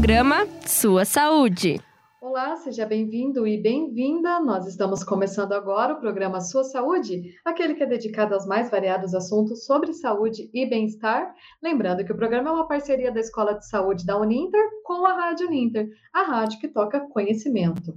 Programa Sua Saúde. Olá, seja bem-vindo e bem-vinda. Nós estamos começando agora o programa Sua Saúde, aquele que é dedicado aos mais variados assuntos sobre saúde e bem-estar. Lembrando que o programa é uma parceria da Escola de Saúde da Uninter com a Rádio Uninter, a rádio que toca conhecimento.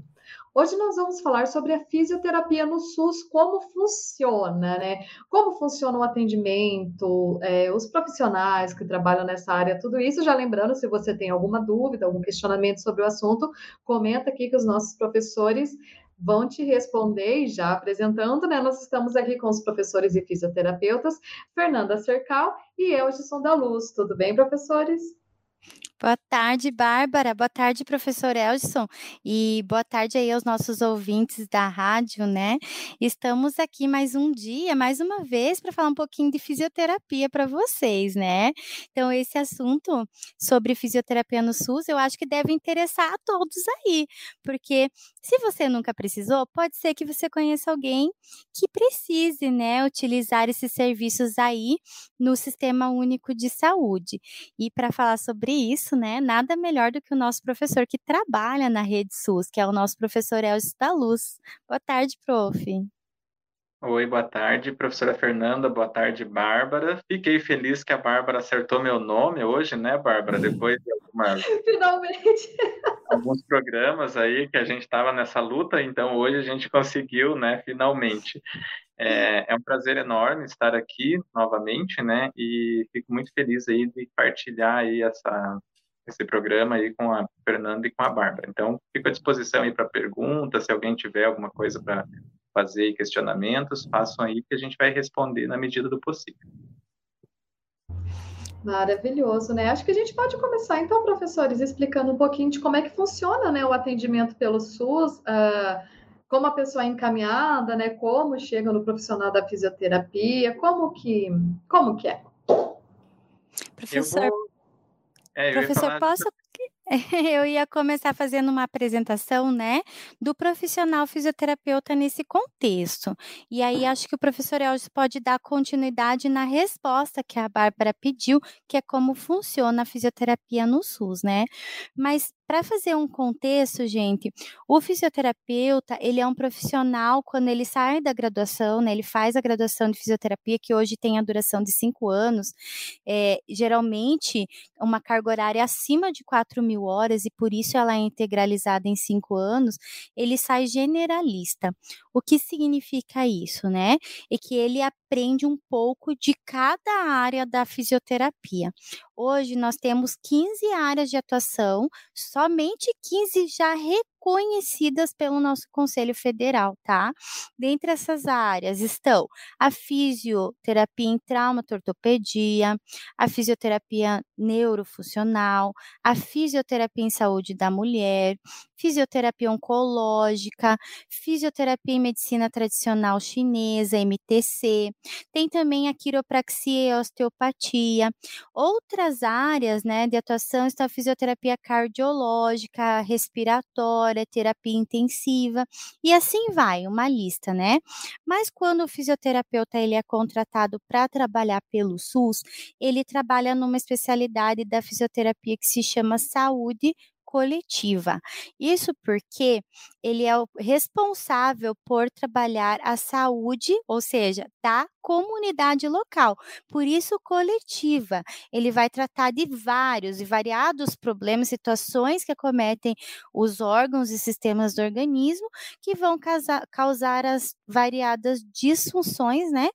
Hoje nós vamos falar sobre a fisioterapia no SUS, como funciona, né? Como funciona o atendimento, é, os profissionais que trabalham nessa área, tudo isso. Já lembrando, se você tem alguma dúvida, algum questionamento sobre o assunto, comenta aqui que os nossos professores vão te responder e já apresentando, né? Nós estamos aqui com os professores e fisioterapeutas, Fernanda Cercal e Elgison da Luz. Tudo bem, professores? Boa tarde, Bárbara. Boa tarde, professor Elson. E boa tarde aí aos nossos ouvintes da rádio, né? Estamos aqui mais um dia, mais uma vez, para falar um pouquinho de fisioterapia para vocês, né? Então, esse assunto sobre fisioterapia no SUS, eu acho que deve interessar a todos aí, porque se você nunca precisou, pode ser que você conheça alguém que precise, né, utilizar esses serviços aí no Sistema Único de Saúde. E para falar sobre isso, isso, né, nada melhor do que o nosso professor que trabalha na Rede SUS, que é o nosso professor Elcio da Luz. Boa tarde, prof. Oi, boa tarde, professora Fernanda, boa tarde, Bárbara. Fiquei feliz que a Bárbara acertou meu nome hoje, né, Bárbara? Depois de algumas... Finalmente! Alguns programas aí que a gente estava nessa luta, então hoje a gente conseguiu, né, finalmente. É, é, um prazer enorme estar aqui novamente, né, e fico muito feliz aí de partilhar aí essa, esse programa aí com a Fernanda e com a Bárbara. Então, fico à disposição aí para perguntas, se alguém tiver alguma coisa para fazer e questionamentos, façam aí que a gente vai responder na medida do possível. Maravilhoso, né? Acho que a gente pode começar, então, professores, explicando um pouquinho de como é que funciona né, o atendimento pelo SUS, uh, como a pessoa é encaminhada, né? Como chega no profissional da fisioterapia, como que, como que é? Professor, vou... É, Professor, posso Eu ia começar fazendo uma apresentação, né, do profissional fisioterapeuta nesse contexto. E aí acho que o professor Elgis pode dar continuidade na resposta que a Bárbara pediu, que é como funciona a fisioterapia no SUS, né? Mas para fazer um contexto, gente, o fisioterapeuta, ele é um profissional quando ele sai da graduação, né, ele faz a graduação de fisioterapia, que hoje tem a duração de cinco anos, é, geralmente uma carga horária acima de 4 mil horas, e por isso ela é integralizada em cinco anos, ele sai generalista. O que significa isso, né? É que ele aprende um pouco de cada área da fisioterapia. Hoje nós temos 15 áreas de atuação, somente 15 já pelo nosso Conselho Federal, tá? Dentre essas áreas estão a fisioterapia em traumatortopedia, a fisioterapia neurofuncional, a fisioterapia em saúde da mulher, fisioterapia oncológica, fisioterapia em medicina tradicional chinesa, MTC, tem também a quiropraxia e osteopatia. Outras áreas, né, de atuação estão a fisioterapia cardiológica, respiratória, terapia intensiva e assim vai, uma lista, né? Mas quando o fisioterapeuta ele é contratado para trabalhar pelo SUS, ele trabalha numa especialidade da fisioterapia que se chama saúde coletiva. Isso porque ele é o responsável por trabalhar a saúde, ou seja, da comunidade local. Por isso, coletiva. Ele vai tratar de vários e variados problemas, situações que acometem os órgãos e sistemas do organismo que vão causar, causar as variadas disfunções, né?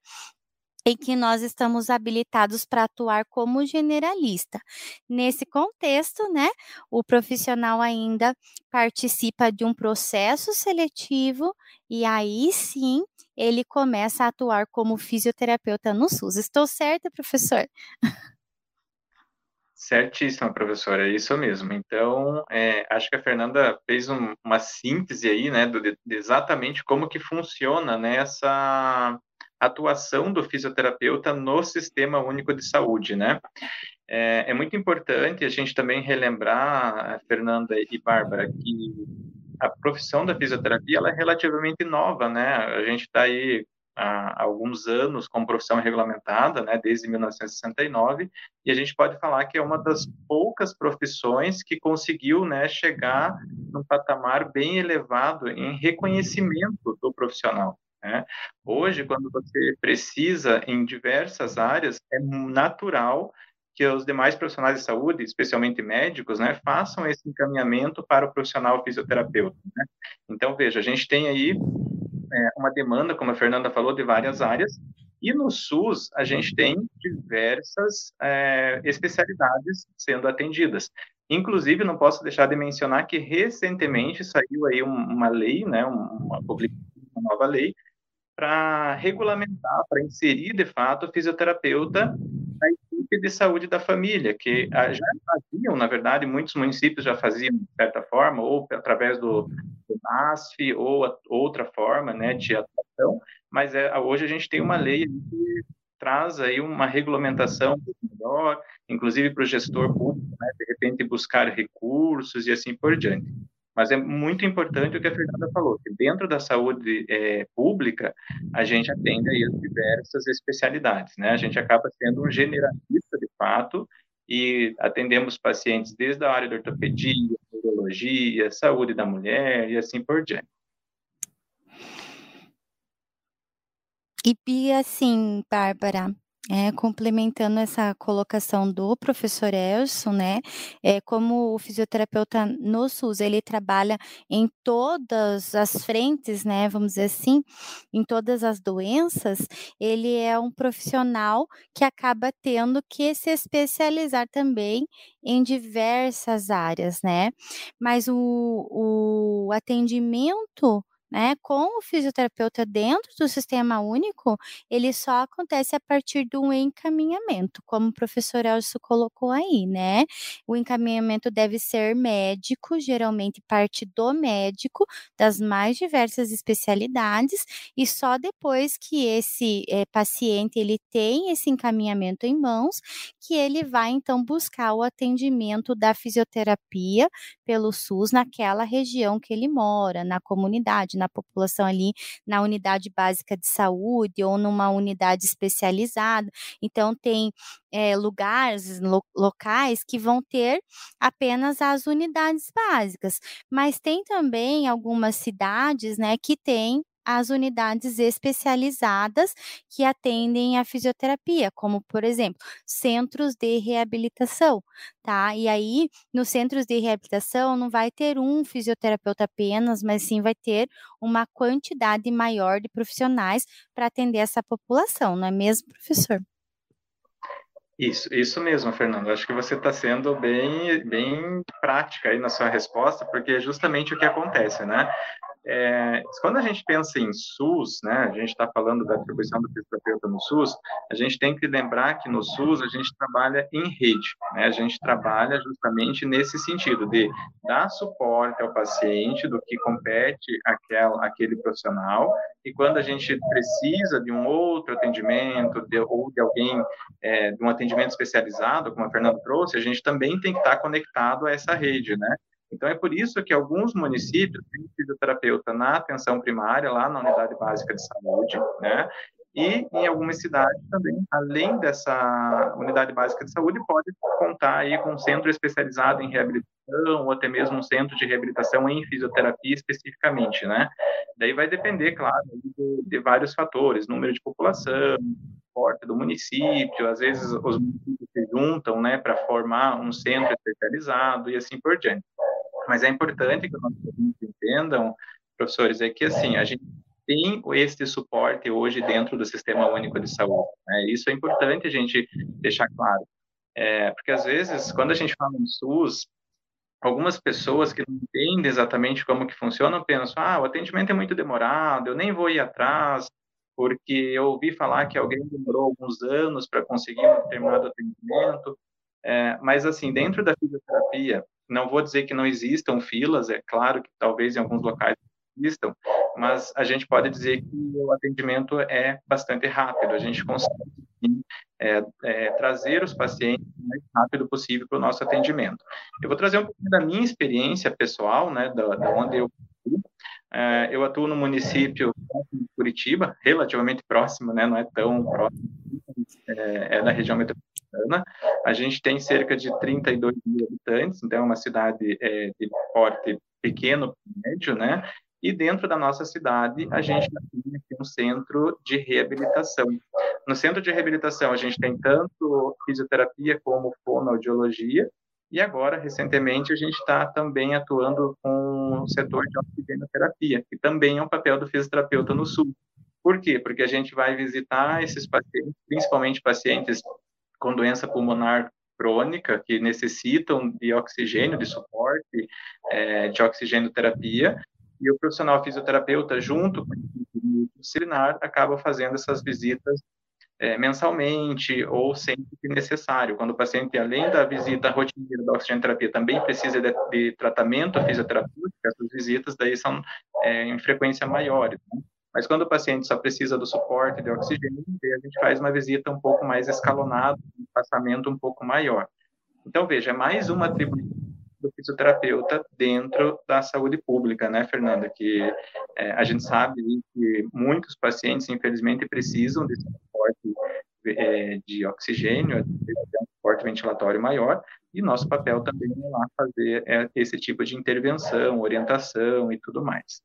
Em que nós estamos habilitados para atuar como generalista. Nesse contexto, né, o profissional ainda participa de um processo seletivo e aí sim ele começa a atuar como fisioterapeuta no SUS. Estou certa, professor? Certíssima, professora, é isso mesmo. Então, é, acho que a Fernanda fez um, uma síntese aí, né, do, de, exatamente como que funciona né, atuação do fisioterapeuta no Sistema Único de Saúde, né? É, é muito importante a gente também relembrar, Fernanda e Bárbara, que a profissão da fisioterapia ela é relativamente nova, né? A gente está aí há alguns anos como profissão regulamentada, né, desde 1969, e a gente pode falar que é uma das poucas profissões que conseguiu né, chegar num patamar bem elevado em reconhecimento do profissional. Né? Hoje, quando você precisa em diversas áreas, é natural que os demais profissionais de saúde, especialmente médicos, né, façam esse encaminhamento para o profissional fisioterapeuta. Né? Então, veja, a gente tem aí é, uma demanda, como a Fernanda falou, de várias áreas, e no SUS a gente tem diversas é, especialidades sendo atendidas. Inclusive, não posso deixar de mencionar que recentemente saiu aí uma lei, né, uma, uma nova lei, para regulamentar, para inserir de fato o fisioterapeuta na equipe de saúde da família, que ah, já faziam, na verdade, muitos municípios já faziam de certa forma, ou através do, do NASF, ou a, outra forma né, de atuação, mas é, hoje a gente tem uma lei que traz aí uma regulamentação melhor, inclusive para o gestor público, né, de repente buscar recursos e assim por diante. Mas é muito importante o que a Fernanda falou, que dentro da saúde é, pública, a gente atende aí as diversas especialidades, né? A gente acaba sendo um generalista, de fato, e atendemos pacientes desde a área de ortopedia, neurologia, saúde da mulher e assim por diante. E, assim, Bárbara, é, complementando essa colocação do professor Elson, né, é, como o fisioterapeuta no SUS, ele trabalha em todas as frentes, né, vamos dizer assim, em todas as doenças, ele é um profissional que acaba tendo que se especializar também em diversas áreas, né, mas o, o atendimento né, com o fisioterapeuta dentro do sistema único, ele só acontece a partir do encaminhamento, como o professor Elcio colocou aí, né? O encaminhamento deve ser médico, geralmente parte do médico, das mais diversas especialidades, e só depois que esse é, paciente ele tem esse encaminhamento em mãos, que ele vai então buscar o atendimento da fisioterapia pelo SUS naquela região que ele mora, na comunidade, na população ali na unidade básica de saúde ou numa unidade especializada. Então, tem é, lugares, lo, locais que vão ter apenas as unidades básicas, mas tem também algumas cidades, né, que têm as unidades especializadas que atendem a fisioterapia, como, por exemplo, centros de reabilitação, tá? E aí, nos centros de reabilitação, não vai ter um fisioterapeuta apenas, mas sim vai ter uma quantidade maior de profissionais para atender essa população, não é mesmo, professor? Isso, isso mesmo, Fernando. Acho que você está sendo bem, bem prática aí na sua resposta, porque é justamente o que acontece, né? É, quando a gente pensa em SUS, né, a gente está falando da atribuição do fisioterapeuta no SUS, a gente tem que lembrar que no SUS a gente trabalha em rede, né, a gente trabalha justamente nesse sentido de dar suporte ao paciente do que compete aquel, aquele profissional, e quando a gente precisa de um outro atendimento, de, ou de alguém, é, de um atendimento especializado, como a Fernanda trouxe, a gente também tem que estar conectado a essa rede, né, então, é por isso que alguns municípios têm fisioterapeuta na atenção primária, lá na unidade básica de saúde, né? E em algumas cidades também, além dessa unidade básica de saúde, pode contar aí com um centro especializado em reabilitação ou até mesmo um centro de reabilitação em fisioterapia especificamente, né? Daí vai depender, claro, de, de vários fatores, número de população, porte do município, às vezes os municípios se juntam, né, para formar um centro especializado e assim por diante. Mas é importante que os nossos entendam, professores, é que assim, a gente tem esse suporte hoje dentro do Sistema Único de Saúde. Né? Isso é importante a gente deixar claro. É, porque às vezes, quando a gente fala em SUS, algumas pessoas que não entendem exatamente como que funciona pensam, ah, o atendimento é muito demorado, eu nem vou ir atrás, porque eu ouvi falar que alguém demorou alguns anos para conseguir um determinado atendimento. É, mas, assim, dentro da fisioterapia, não vou dizer que não existam filas, é claro que talvez em alguns locais existam, mas a gente pode dizer que o atendimento é bastante rápido, a gente consegue é, é, trazer os pacientes o mais rápido possível para o nosso atendimento. Eu vou trazer um pouquinho da minha experiência pessoal, né, da, da onde eu é, eu atuo no município de Curitiba, relativamente próximo, né? Não é tão próximo, é, é da região metropolitana. A gente tem cerca de 32 mil habitantes, então é uma cidade é, de porte pequeno, médio, né? E dentro da nossa cidade, a gente tem um centro de reabilitação. No centro de reabilitação, a gente tem tanto fisioterapia como fonoaudiologia, e agora, recentemente, a gente está também atuando com o setor de oxigenoterapia, que também é um papel do fisioterapeuta no Sul. Por quê? Porque a gente vai visitar esses pacientes, principalmente pacientes com doença pulmonar crônica, que necessitam de oxigênio, de suporte, é, de oxigenoterapia, e o profissional fisioterapeuta, junto com o disciplinar, acaba fazendo essas visitas é, mensalmente ou sempre que necessário. Quando o paciente, além da visita rotineira da oxigenoterapia, também precisa de, de tratamento fisioterapêutico, essas visitas daí são é, em frequência maiores. Né? Mas quando o paciente só precisa do suporte de oxigênio, a gente faz uma visita um pouco mais escalonada, um passamento um pouco maior. Então, veja, é mais uma atribuição do fisioterapeuta dentro da saúde pública, né, Fernanda? Que é, a gente sabe que muitos pacientes, infelizmente, precisam suporte é, de oxigênio, de um suporte ventilatório maior, e nosso papel também é lá fazer é, esse tipo de intervenção, orientação e tudo mais.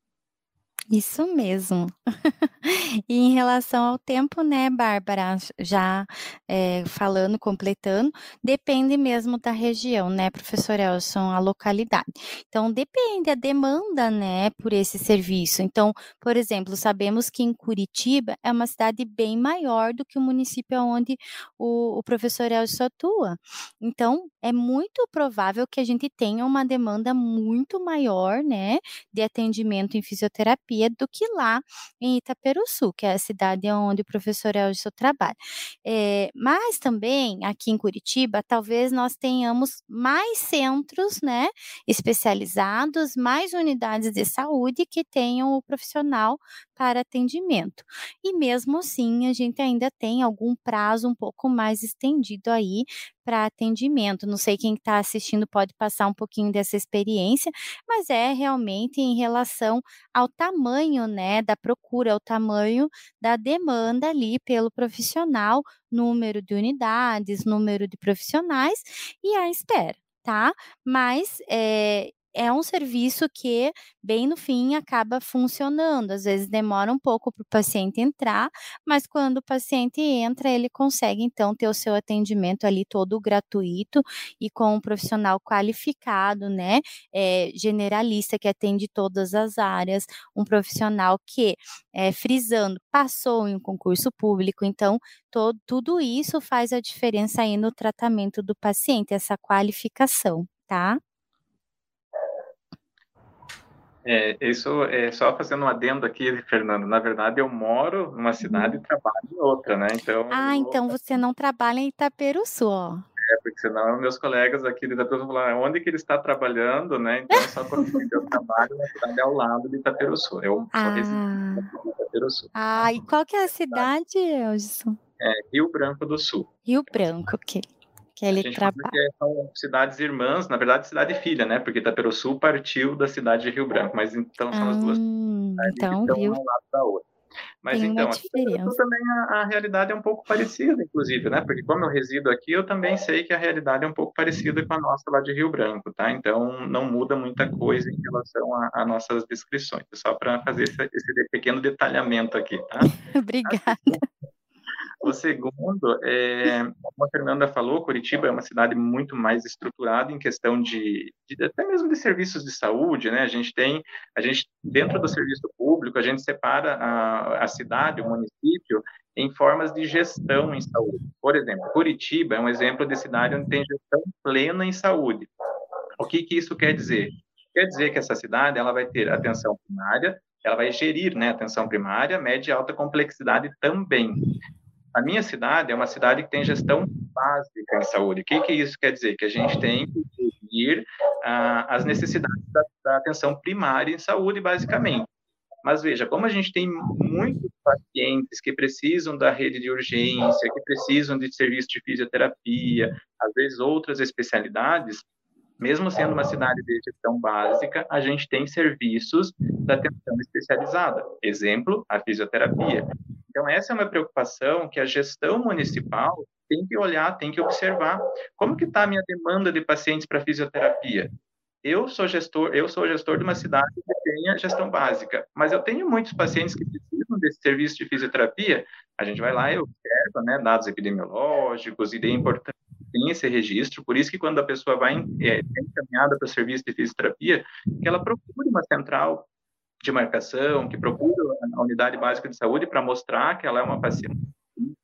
Isso mesmo. E em relação ao tempo, né, Bárbara, já é, falando, completando, depende mesmo da região, né, professor Elson, a localidade. Então, depende a demanda, né, por esse serviço. Então, por exemplo, sabemos que em Curitiba é uma cidade bem maior do que o município onde o, o professor Elson atua. Então, é muito provável que a gente tenha uma demanda muito maior, né, de atendimento em fisioterapia do que lá em Itaperuçu, que é a cidade onde o professor Elson trabalha. É, mas também aqui em Curitiba, talvez nós tenhamos mais centros, né, especializados, mais unidades de saúde que tenham o profissional para atendimento. E mesmo assim, a gente ainda tem algum prazo um pouco mais estendido aí para atendimento. Não sei quem está assistindo pode passar um pouquinho dessa experiência, mas é realmente em relação ao tamanho, né, da procura, ao tamanho da demanda ali pelo profissional, número de unidades, número de profissionais e a espera tá? Mas é, é um serviço que, bem no fim, acaba funcionando. Às vezes demora um pouco para o paciente entrar, mas quando o paciente entra, ele consegue, então, ter o seu atendimento ali todo gratuito e com um profissional qualificado, né? É, generalista, que atende todas as áreas, um profissional que, é, frisando, passou em um concurso público. Então, todo, tudo isso faz a diferença aí no tratamento do paciente, essa qualificação, tá? É, isso é só fazendo um adendo aqui, Fernando. Na verdade, eu moro numa cidade e uhum. trabalho em outra, né? Então. Ah, então você não trabalha em Itaperuçu, ó. É, porque senão meus colegas aqui de Itaperuçu vão falar onde que ele está trabalhando, né? Então, só quando eu trabalho na cidade ao lado de Itaperuçu. Eu ah. sou residente de Itaperuçu. Ah, e qual que é a cidade, Elson? É Rio Branco do Sul. Rio Branco, ok que ele trabalha. Que são cidades irmãs, na verdade, cidade filha, né? Porque Itaperuçu partiu da cidade de Rio Branco, mas então são as duas hum, então, que estão Rio... um lado da outra. Mas Tem então, também a, a, realidade é um pouco parecida, inclusive, né? Porque como eu resido aqui, eu também sei que a realidade é um pouco parecida com a nossa lá de Rio Branco, tá? Então não muda muita coisa em relação a, nossas descrições, só para fazer esse, esse, pequeno detalhamento aqui, tá? Obrigada. O segundo, é, como a Fernanda falou, Curitiba é uma cidade muito mais estruturada em questão de, de, até mesmo de serviços de saúde, né? A gente tem, a gente dentro do serviço público, a gente separa a, a cidade, o município, em formas de gestão em saúde. Por exemplo, Curitiba é um exemplo de cidade onde tem gestão plena em saúde. O que, que isso quer dizer? Quer dizer que essa cidade ela vai ter atenção primária, ela vai gerir né, atenção primária, média e alta complexidade também. A minha cidade é uma cidade que tem gestão básica em saúde. O que, que isso quer dizer? Que a gente tem que gerir ah, as necessidades da, da atenção primária em saúde, basicamente. Mas veja, como a gente tem muitos pacientes que precisam da rede de urgência, que precisam de serviço de fisioterapia, às vezes outras especialidades, mesmo sendo uma cidade de gestão básica, a gente tem serviços da atenção especializada. Exemplo, a fisioterapia. Então, essa é uma preocupação que a gestão municipal tem que olhar, tem que observar. Como que está a minha demanda de pacientes para fisioterapia? Eu sou gestor, eu sou gestor de uma cidade que tem a gestão básica, mas eu tenho muitos pacientes que precisam desse serviço de fisioterapia. A gente vai lá e observa, né, dados epidemiológicos e de importância tem esse registro, por isso que quando a pessoa vai é, é encaminhada para o serviço de fisioterapia, que ela procure uma central de marcação, que procure a unidade básica de saúde para mostrar que ela é uma paciente,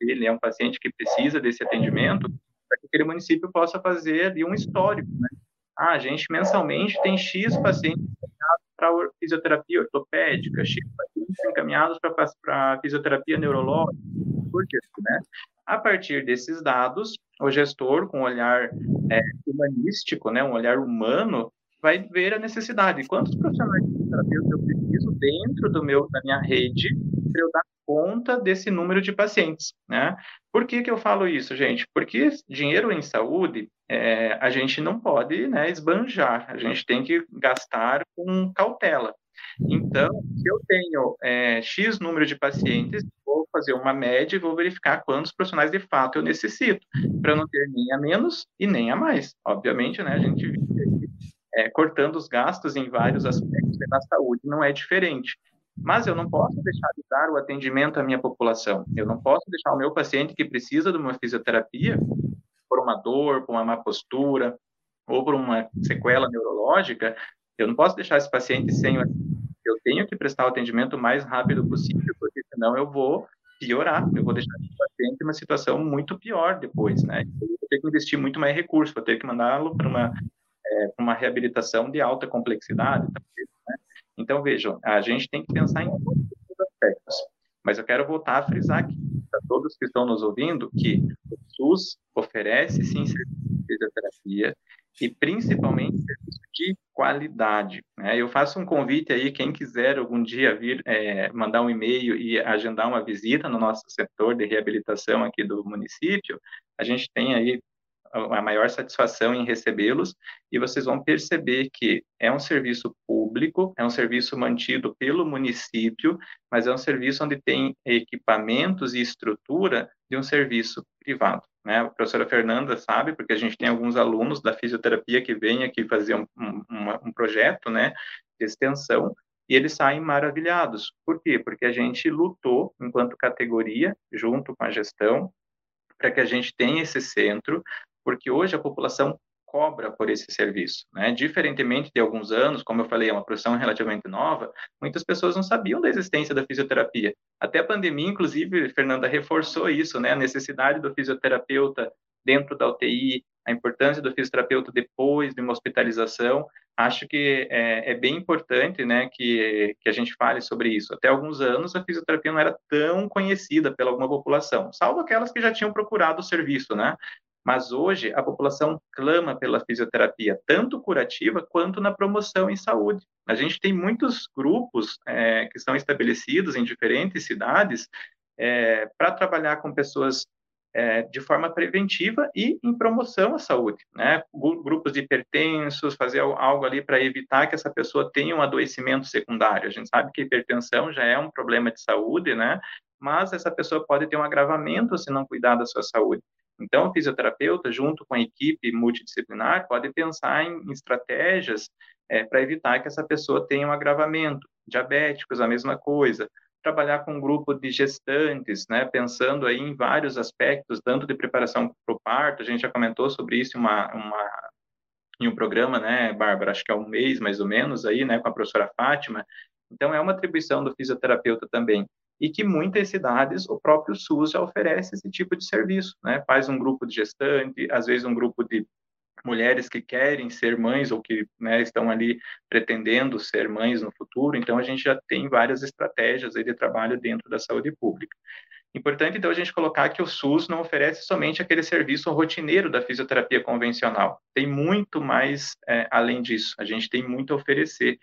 ele é um paciente que precisa desse atendimento, para que aquele município possa fazer ali um histórico, né? Ah, a gente mensalmente tem X pacientes para fisioterapia ortopédica, X pacientes encaminhados para fisioterapia neurológica, por quê, né? A partir desses dados, o gestor, com um olhar é, humanístico, né, um olhar humano, vai ver a necessidade. Quantos profissionais fisioterapia eu preciso dentro do meu, da minha rede para eu dar conta desse número de pacientes, né? Por que, que eu falo isso, gente? Porque dinheiro em saúde, é, a gente não pode né, esbanjar, a gente tem que gastar com cautela. Então, se eu tenho é, X número de pacientes, vou fazer uma média e vou verificar quantos profissionais de fato eu necessito, para não ter nem a menos e nem a mais. Obviamente, né, a gente vive é, cortando os gastos em vários aspectos, na saúde não é diferente. Mas eu não posso deixar de dar o atendimento à minha população. Eu não posso deixar o meu paciente que precisa de uma fisioterapia por uma dor, por uma má postura ou por uma sequela neurológica, eu não posso deixar esse paciente sem o eu tenho que prestar o atendimento o mais rápido possível, porque senão eu vou piorar, eu vou deixar o paciente uma situação muito pior depois, né? Eu vou ter que investir muito mais recurso, vou ter que mandá-lo para uma, é, uma reabilitação de alta complexidade, né? Então, vejam, a gente tem que pensar em todos os aspectos, mas eu quero voltar a frisar aqui, para todos que estão nos ouvindo, que o SUS oferece, sim, serviço de fisioterapia, e principalmente serviço de qualidade. Né? Eu faço um convite aí, quem quiser algum dia vir é, mandar um e-mail e agendar uma visita no nosso setor de reabilitação aqui do município, a gente tem aí a maior satisfação em recebê-los e vocês vão perceber que é um serviço público, é um serviço mantido pelo município, mas é um serviço onde tem equipamentos e estrutura de um serviço privado. Né? A professora Fernanda sabe, porque a gente tem alguns alunos da fisioterapia que vêm aqui fazer um, um, um projeto né, de extensão e eles saem maravilhados. Por quê? Porque a gente lutou enquanto categoria, junto com a gestão, para que a gente tenha esse centro, porque hoje a população cobra por esse serviço, né? Diferentemente de alguns anos, como eu falei, é uma profissão relativamente nova, muitas pessoas não sabiam da existência da fisioterapia. Até a pandemia, inclusive, Fernanda reforçou isso, né? A necessidade do fisioterapeuta dentro da UTI, a importância do fisioterapeuta depois de uma hospitalização. Acho que é, é, bem importante, né, que, que a gente fale sobre isso. Até alguns anos, a fisioterapia não era tão conhecida pela alguma população, salvo aquelas que já tinham procurado o serviço, né? Mas hoje a população clama pela fisioterapia, tanto curativa quanto na promoção em saúde. A gente tem muitos grupos é, que são estabelecidos em diferentes cidades é, para trabalhar com pessoas é, de forma preventiva e em promoção à saúde, né? Grupos de hipertensos, fazer algo ali para evitar que essa pessoa tenha um adoecimento secundário. A gente sabe que a hipertensão já é um problema de saúde, né? Mas essa pessoa pode ter um agravamento se não cuidar da sua saúde. Então, o fisioterapeuta, junto com a equipe multidisciplinar, pode pensar em estratégias é, para evitar que essa pessoa tenha um agravamento. Diabéticos, a mesma coisa. Trabalhar com um grupo de gestantes, né, pensando aí em vários aspectos, tanto de preparação para o parto, a gente já comentou sobre isso em, uma, uma, em um programa, né, Bárbara, acho que é um mês mais ou menos aí, né, com a professora Fátima. Então, é uma atribuição do fisioterapeuta também e que muitas cidades o próprio SUS já oferece esse tipo de serviço, né? Faz um grupo de gestante, às vezes um grupo de mulheres que querem ser mães ou que né, estão ali pretendendo ser mães no futuro. Então a gente já tem várias estratégias de trabalho dentro da saúde pública. Importante, então, a gente colocar que o SUS não oferece somente aquele serviço rotineiro da fisioterapia convencional. Tem muito mais é, além disso. A gente tem muito a oferecer.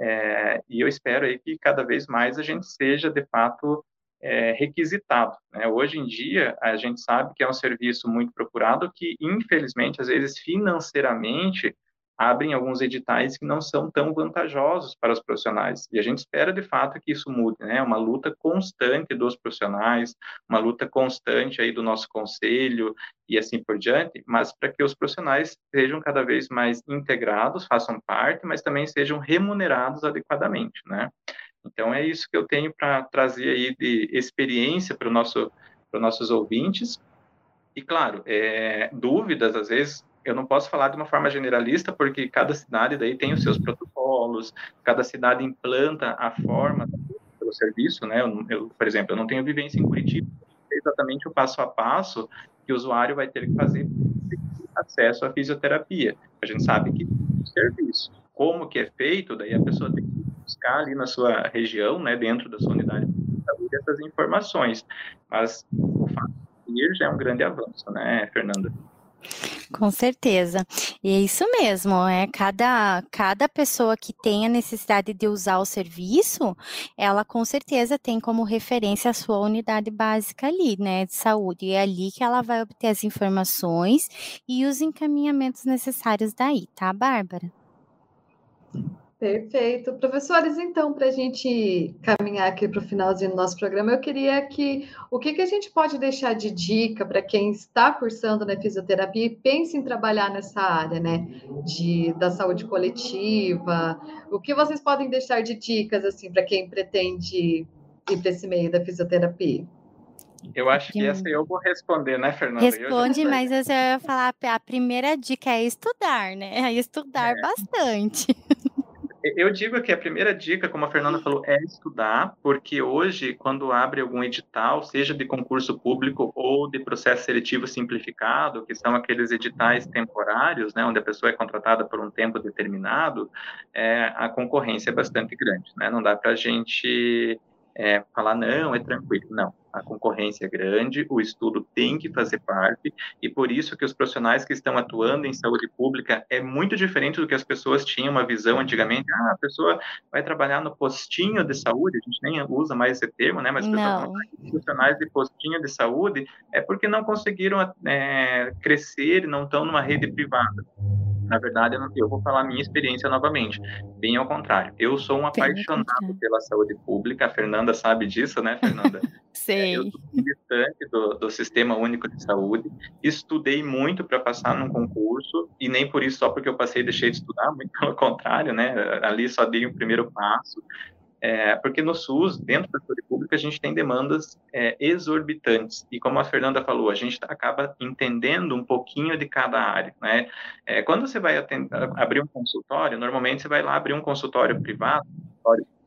É, e eu espero aí que cada vez mais a gente seja, de fato, é, requisitado. Né? Hoje em dia, a gente sabe que é um serviço muito procurado que, infelizmente, às vezes, financeiramente, abrem alguns editais que não são tão vantajosos para os profissionais. E a gente espera, de fato, que isso mude, né? Uma luta constante dos profissionais, uma luta constante aí do nosso conselho e assim por diante, mas para que os profissionais sejam cada vez mais integrados, façam parte, mas também sejam remunerados adequadamente, né? Então é isso que eu tenho para trazer aí de experiência para nosso os nossos ouvintes. E claro, é, dúvidas às vezes eu não posso falar de uma forma generalista, porque cada cidade daí tem os seus protocolos, cada cidade implanta a forma do serviço, né? Eu, eu, por exemplo, eu não tenho vivência em Curitiba, exatamente o passo a passo que o usuário vai ter que fazer acesso à fisioterapia. A gente sabe que o serviço, como que é feito, daí a pessoa tem que buscar ali na sua região, né, dentro da sua unidade de saúde, essas informações. Mas o fato de ir já é um grande avanço, né, Fernanda? Com certeza. E é isso mesmo, é cada, cada pessoa que tem a necessidade de usar o serviço, ela com certeza tem como referência a sua unidade básica ali, né, de saúde. E é ali que ela vai obter as informações e os encaminhamentos necessários daí, tá, Bárbara? Perfeito. Professores, então, para a gente caminhar aqui para o finalzinho do nosso programa, eu queria que o que, que a gente pode deixar de dica para quem está cursando na fisioterapia e pensa em trabalhar nessa área, né? De, da saúde coletiva. O que vocês podem deixar de dicas assim para quem pretende ir para esse meio da fisioterapia? Eu acho que essa eu vou responder, né, Fernanda? Responde, mas eu ia falar, a primeira dica é estudar, né? É estudar é. bastante. Eu digo que a primeira dica, como a Fernanda falou, é estudar, porque hoje, quando abre algum edital, seja de concurso público ou de processo seletivo simplificado, que são aqueles editais temporários, né, onde a pessoa é contratada por um tempo determinado, é, a concorrência é bastante grande, né? Não dá para a gente é, falar, não, é tranquilo. Não, a concorrência é grande, o estudo tem que fazer parte, e por isso que os profissionais que estão atuando em saúde pública é muito diferente do que as pessoas tinham uma visão antigamente. Ah, a pessoa vai trabalhar no postinho de saúde, a gente nem usa mais esse termo, né? Mas profissionais de postinho de saúde é porque não conseguiram é, crescer não estão numa rede privada. Na verdade, eu, não, eu vou falar a minha experiência novamente. Bem ao contrário. Eu sou um apaixonado pela saúde pública. A Fernanda sabe disso, né, Fernanda? Sei. É, eu sou militante do, do Sistema Único de Saúde. Estudei muito para passar num concurso e nem por isso só porque eu passei deixei de estudar, muito pelo contrário, né? Ali só dei o um primeiro passo. É, porque no SUS, dentro da saúde pública, a gente tem demandas é, exorbitantes. E como a Fernanda falou, a gente acaba entendendo um pouquinho de cada área. Né? É, quando você vai atender, abrir um consultório, normalmente você vai lá abrir um consultório privado,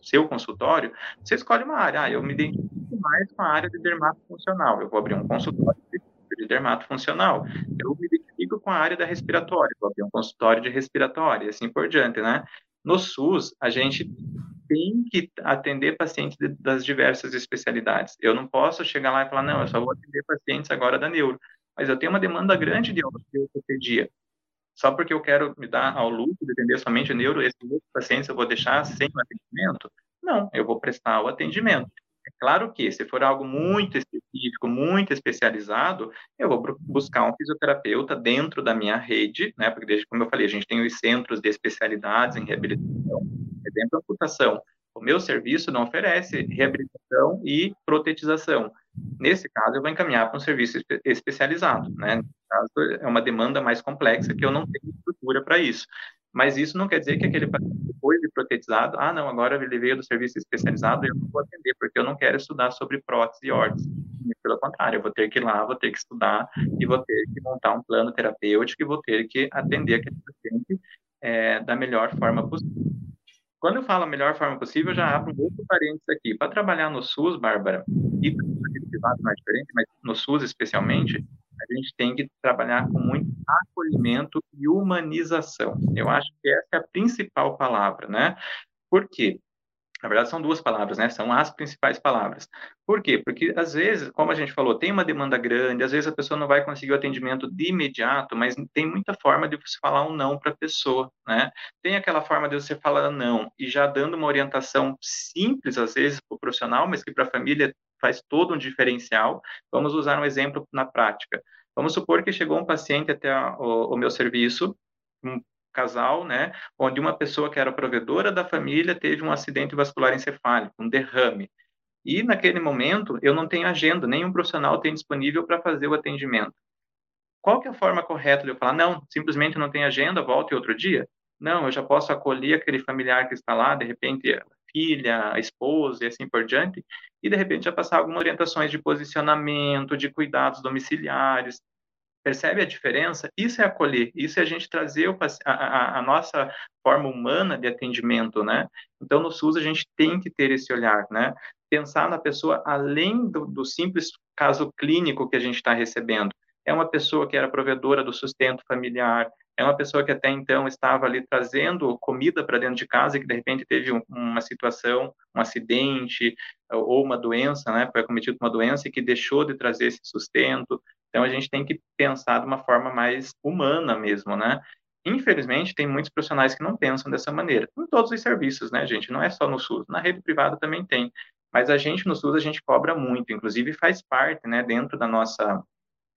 seu consultório, você escolhe uma área. Ah, eu me identifico mais com a área de dermato funcional. Eu vou abrir um consultório de dermato funcional. Eu me identifico com a área da respiratória. Vou abrir um consultório de respiratória, e assim por diante, né? No SUS, a gente tem que atender pacientes de, das diversas especialidades. Eu não posso chegar lá e falar, não, eu só vou atender pacientes agora da neuro, mas eu tenho uma demanda grande de ortopedia. Só porque eu quero me dar ao luxo de atender somente neuro, esses pacientes eu vou deixar sem o atendimento? Não, eu vou prestar o atendimento. É claro que, se for algo muito específico, muito especializado, eu vou buscar um fisioterapeuta dentro da minha rede, né? Porque, desde como eu falei, a gente tem os centros de especialidades em reabilitação, exemplo, amputação. O meu serviço não oferece reabilitação e protetização. Nesse caso, eu vou encaminhar para um serviço especializado, né? Caso, é uma demanda mais complexa que eu não tenho estrutura para isso. Mas isso não quer dizer que aquele paciente, depois de protetizado, ah, não, agora ele veio do serviço especializado, eu não vou atender, porque eu não quero estudar sobre prótese e órtese. Pelo contrário, eu vou ter que ir lá, vou ter que estudar e vou ter que montar um plano terapêutico e vou ter que atender aquele paciente é, da melhor forma possível. Quando eu falo a melhor forma possível, eu já abro um outro parênteses aqui. Para trabalhar no SUS, Bárbara, e privado não é diferente, mas no SUS especialmente, a gente tem que trabalhar com muito acolhimento e humanização. Eu acho que essa é a principal palavra, né? Por quê? Na verdade, são duas palavras, né? São as principais palavras. Por quê? Porque, às vezes, como a gente falou, tem uma demanda grande, às vezes a pessoa não vai conseguir o atendimento de imediato, mas tem muita forma de você falar um não para a pessoa, né? Tem aquela forma de você falar não e já dando uma orientação simples, às vezes, para o profissional, mas que para a família faz todo um diferencial. Vamos usar um exemplo na prática. Vamos supor que chegou um paciente até o, o meu serviço, um casal, né, onde uma pessoa que era provedora da família teve um acidente vascular encefálico, um derrame. E naquele momento eu não tenho agenda, nenhum profissional tem disponível para fazer o atendimento. Qual que é a forma correta de eu falar, não, simplesmente não tem agenda, volte outro dia? Não, eu já posso acolher aquele familiar que está lá, de repente a filha, a esposa e assim por diante, e de repente já passar algumas orientações de posicionamento, de cuidados domiciliares, Percebe a diferença? Isso é acolher, isso é a gente trazer o, a, a, a, nossa forma humana de atendimento, né? Então, no SUS, a gente tem que ter esse olhar, né? Pensar na pessoa além do, do simples caso clínico que a gente está recebendo. É uma pessoa que era provedora do sustento familiar, é uma pessoa que até então estava ali trazendo comida para dentro de casa e que de repente teve um, uma situação, um acidente ou uma doença, né? Foi cometido uma doença e que deixou de trazer esse sustento. Então a gente tem que pensar de uma forma mais humana mesmo, né? Infelizmente, tem muitos profissionais que não pensam dessa maneira. Em todos os serviços, né, gente? Não é só no SUS. Na rede privada também tem. Mas a gente no SUS a gente cobra muito, inclusive faz parte, né, dentro da nossa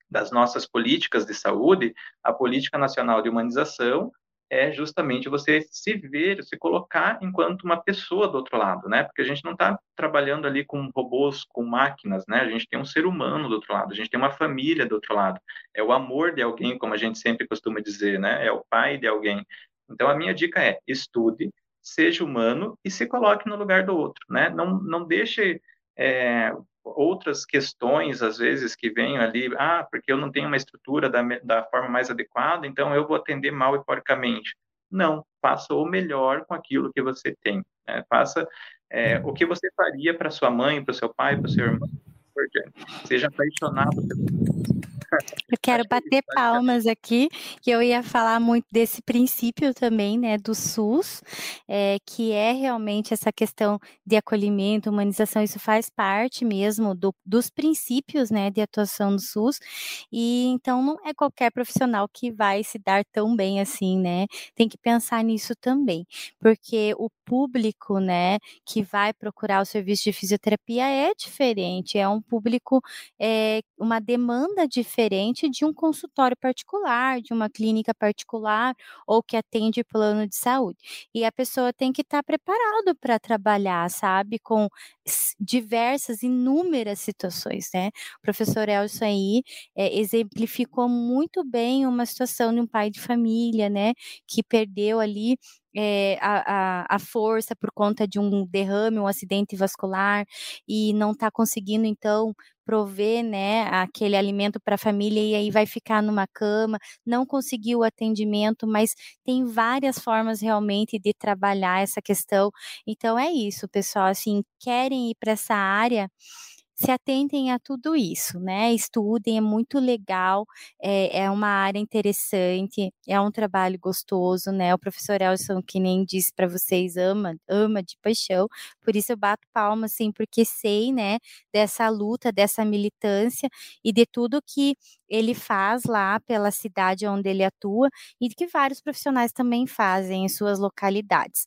das nossas políticas de saúde, a política nacional de humanização é justamente você se ver, se colocar enquanto uma pessoa do outro lado, né? Porque a gente não está trabalhando ali com robôs, com máquinas, né? A gente tem um ser humano do outro lado, a gente tem uma família do outro lado. É o amor de alguém, como a gente sempre costuma dizer, né? É o pai de alguém. Então a minha dica é: estude, seja humano e se coloque no lugar do outro, né? Não não deixe é, outras questões, às vezes, que vêm ali, ah, porque eu não tenho uma estrutura da, da forma mais adequada, então eu vou atender mal e porcamente. Não, faça o melhor com aquilo que você tem. Né? Faça é, o que você faria para sua mãe, para seu pai, para seu irmão. Seja apaixonado pelo eu quero bater palmas aqui, que eu ia falar muito desse princípio também, né, do SUS, é, que é realmente essa questão de acolhimento, humanização, isso faz parte mesmo do, dos princípios, né, de atuação do SUS, e então não é qualquer profissional que vai se dar tão bem assim, né, tem que pensar nisso também, porque o público, né, que vai procurar o serviço de fisioterapia é diferente, é um público, é, uma demanda diferente de um consultório particular, de uma clínica particular ou que atende plano de saúde. E a pessoa tem que estar tá preparado para trabalhar, sabe, com diversas, inúmeras situações, né? O professor Elson aí é, exemplificou muito bem uma situação de um pai de família, né, que perdeu ali é, a, a, a, força por conta de um derrame, um acidente vascular, e não está conseguindo, então, prover, né, aquele alimento para a família e aí vai ficar numa cama, não conseguiu o atendimento, mas tem várias formas realmente de trabalhar essa questão. Então é isso, pessoal, assim, querem ir para essa área, se atentem a tudo isso, né? Estudem, é muito legal, é, é, uma área interessante, é um trabalho gostoso, né? O professor Elson, que nem disse para vocês, ama, ama de paixão, por isso eu bato palma, assim, porque sei, né, dessa luta, dessa militância e de tudo que ele faz lá pela cidade onde ele atua e que vários profissionais também fazem em suas localidades.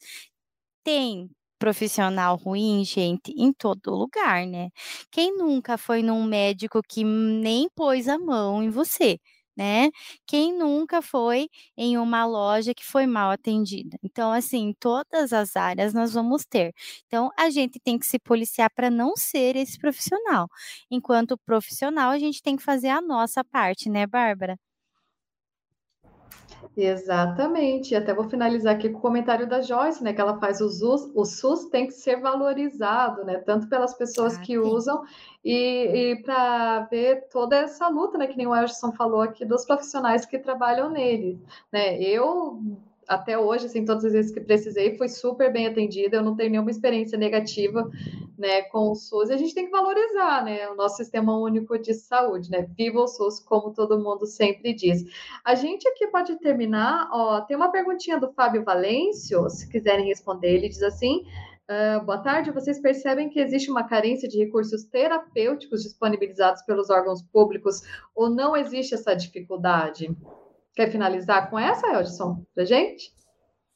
Tem profissional ruim, gente, em todo lugar, né? Quem nunca foi num médico que nem pôs a mão em você? Né? Quem nunca foi em uma loja que foi mal atendida? Então, assim, todas as áreas nós vamos ter. Então, a gente tem que se policiar para não ser esse profissional. Enquanto profissional, a gente tem que fazer a nossa parte, né, Bárbara? Exatamente. Até vou finalizar aqui com o comentário da Joyce, né? Que ela faz o SUS, o SUS tem que ser valorizado, né? Tanto pelas pessoas ah, que sim. usam e, e para ver toda essa luta, né? Que nem o Elson falou aqui, dos profissionais que trabalham nele, né? Eu até hoje, assim, todas as vezes que precisei, fui super bem atendida, eu não tenho nenhuma experiência negativa, né, com o SUS, e a gente tem que valorizar, né, o nosso sistema único de saúde, né, viva o SUS, como todo mundo sempre diz. A gente aqui pode terminar, ó, tem uma perguntinha do Fábio Valêncio, se quiserem responder, ele diz assim, Uh, boa tarde. Vocês percebem que existe uma carência de recursos terapêuticos disponibilizados pelos órgãos públicos ou não existe essa dificuldade? Quer finalizar com essa, Elson, para gente?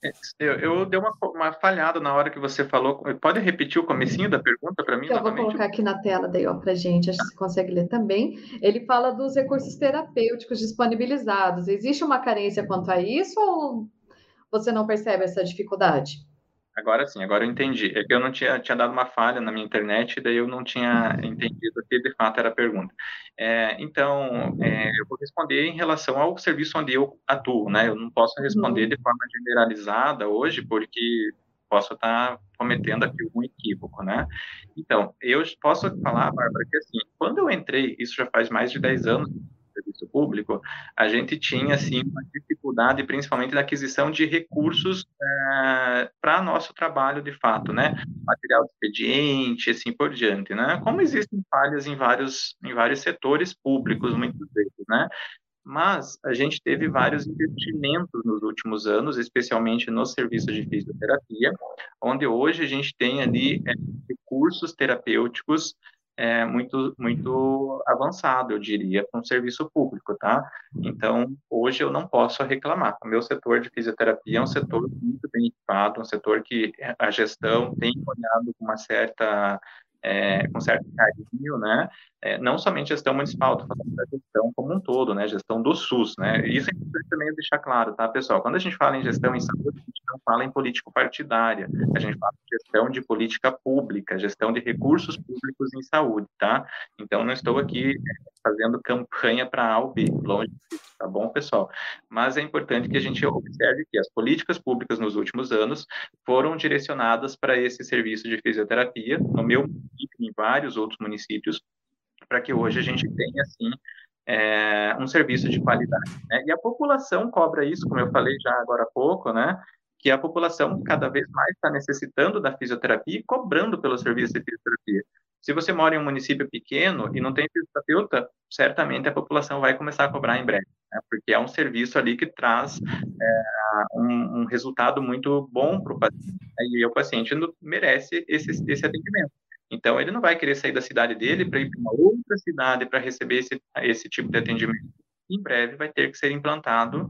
É, eu, eu dei uma, uma, falhada na hora que você falou. Pode repetir o comecinho da pergunta para mim? Eu novamente? vou colocar aqui na tela daí, para gente. Acho que você consegue ler também. Ele fala dos recursos terapêuticos disponibilizados. Existe uma carência quanto a isso ou você não percebe essa dificuldade? Agora sim, agora eu entendi. É que eu não tinha, tinha dado uma falha na minha internet, e daí eu não tinha entendido que de fato era a pergunta. É, então, é, eu vou responder em relação ao serviço onde eu atuo, né? Eu não posso responder uhum. de forma generalizada hoje, porque posso estar cometendo aqui um equívoco, né? Então, eu posso falar, Bárbara, que assim, quando eu entrei, isso já faz mais de 10 anos, serviço público, a gente tinha assim uma dificuldade, principalmente na aquisição de recursos é, para nosso trabalho de fato, né? Material de expediente, assim por diante, né? Como existem falhas em vários em vários setores públicos muitas vezes, né? Mas a gente teve vários investimentos nos últimos anos, especialmente nos serviços de fisioterapia, onde hoje a gente tem ali é, recursos terapêuticos é, muito, muito avançado, eu diria, para um serviço público, tá? Então, hoje eu não posso reclamar. O meu setor de fisioterapia é um setor muito bem equipado, um setor que a gestão tem olhado com uma certa é, com certo carinho, né? É, não somente gestão municipal, estou falando da gestão como um todo, né? Gestão do SUS, né? Isso é importante também deixar claro, tá, pessoal? Quando a gente fala em gestão em saúde, a gente não fala em político partidária, a gente fala em gestão de política pública, gestão de recursos públicos em saúde, tá? Então, não estou aqui é, fazendo campanha para A ou longe disso, tá bom, pessoal? Mas é importante que a gente observe que as políticas públicas nos últimos anos foram direcionadas para esse serviço de fisioterapia, no meu município em vários outros municípios, para que hoje a gente tenha, assim, é, um serviço de qualidade. Né? E a população cobra isso, como eu falei já agora há pouco, né? que a população cada vez mais está necessitando da fisioterapia e cobrando pelo serviço de fisioterapia. Se você mora em um município pequeno e não tem fisioterapeuta, certamente a população vai começar a cobrar em breve, né? porque é um serviço ali que traz é, um, um, resultado muito bom para o paciente. Né? E o paciente merece esse, esse atendimento. Então, ele não vai querer sair da cidade dele para ir para uma outra cidade para receber esse, esse tipo de atendimento em breve vai ter que ser implantado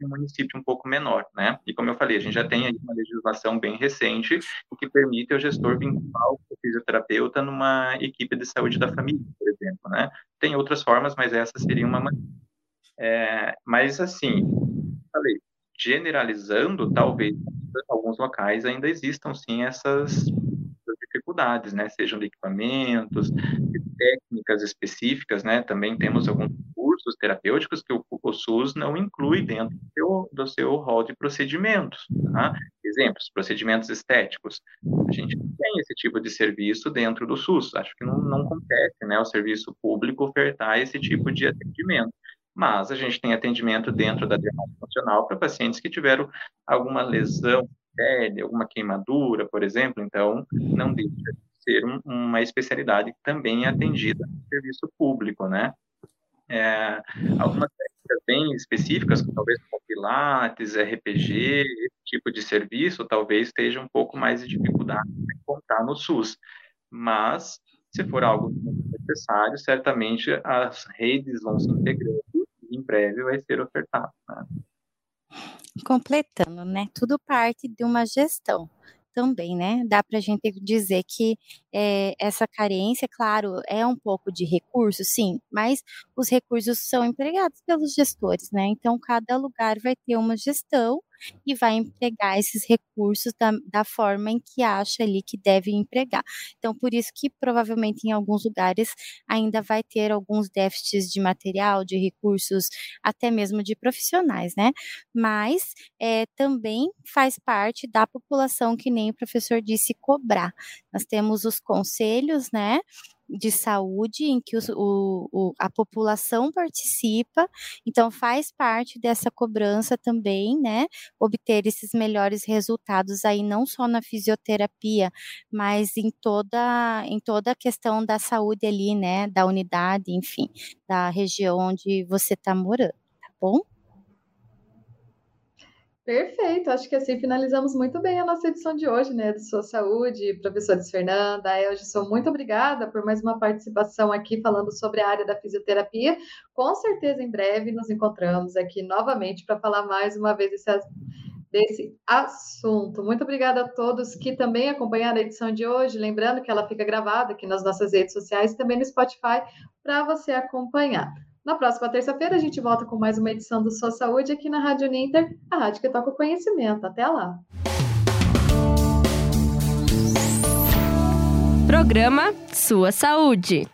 em um município um pouco menor, né? E como eu falei, a gente já tem aí uma legislação bem recente o que permite ao gestor vincular o fisioterapeuta numa equipe de saúde da família, por exemplo, né? Tem outras formas, mas essa seria uma é, mas assim, falei, generalizando, talvez em alguns locais ainda existam sim essas dificuldades, né? Sejam de equipamentos, de técnicas específicas, né? Também temos alguns cursos terapêuticos que o, o SUS não inclui dentro do seu, do seu rol de procedimentos. Tá? Exemplos, procedimentos estéticos. A gente não tem esse tipo de serviço dentro do SUS. Acho que não, não compete né, o serviço público ofertar esse tipo de atendimento mas a gente tem atendimento dentro da diagnóstica funcional para pacientes que tiveram alguma lesão pele, alguma queimadura, por exemplo, então não deixa de ser um, uma especialidade que também é atendida no serviço público, né? É, algumas técnicas bem específicas, talvez como Pilates, RPG, esse tipo de serviço, talvez esteja um pouco mais de dificuldade de encontrar no SUS. Mas, se for algo necessário, certamente as redes vão se integrando e em breve vai ser ofertado. Né? Completando, né? Tudo parte de uma gestão também, né? Dá para a gente dizer que é, essa carência, claro, é um pouco de recursos, sim, mas os recursos são empregados pelos gestores, né? Então, cada lugar vai ter uma gestão e vai empregar esses recursos da, da forma em que acha ali que deve empregar. Então, por isso que provavelmente em alguns lugares ainda vai ter alguns déficits de material, de recursos, até mesmo de profissionais, né? Mas é, também faz parte da população, que nem o professor disse, cobrar. Nós temos os conselhos, né? De saúde em que o, o, a população participa, então faz parte dessa cobrança também, né? Obter esses melhores resultados aí não só na fisioterapia, mas em toda em toda a questão da saúde ali, né? Da unidade, enfim, da região onde você está morando, tá bom? Perfeito, acho que assim finalizamos muito bem a nossa edição de hoje, né, do Sua Saúde, professores Fernanda, Elgison, muito obrigada por mais uma participação aqui falando sobre a área da fisioterapia. Com certeza, em breve, nos encontramos aqui novamente para falar mais uma vez desse, desse assunto. Muito obrigada a todos que também acompanharam a edição de hoje, lembrando que ela fica gravada aqui nas nossas redes sociais e também no Spotify para você acompanhar. Na próxima terça-feira, a gente volta com mais uma edição do Sua Saúde aqui na Rádio Ninter, a rádio que toca o conhecimento. Até lá! Programa Sua Saúde.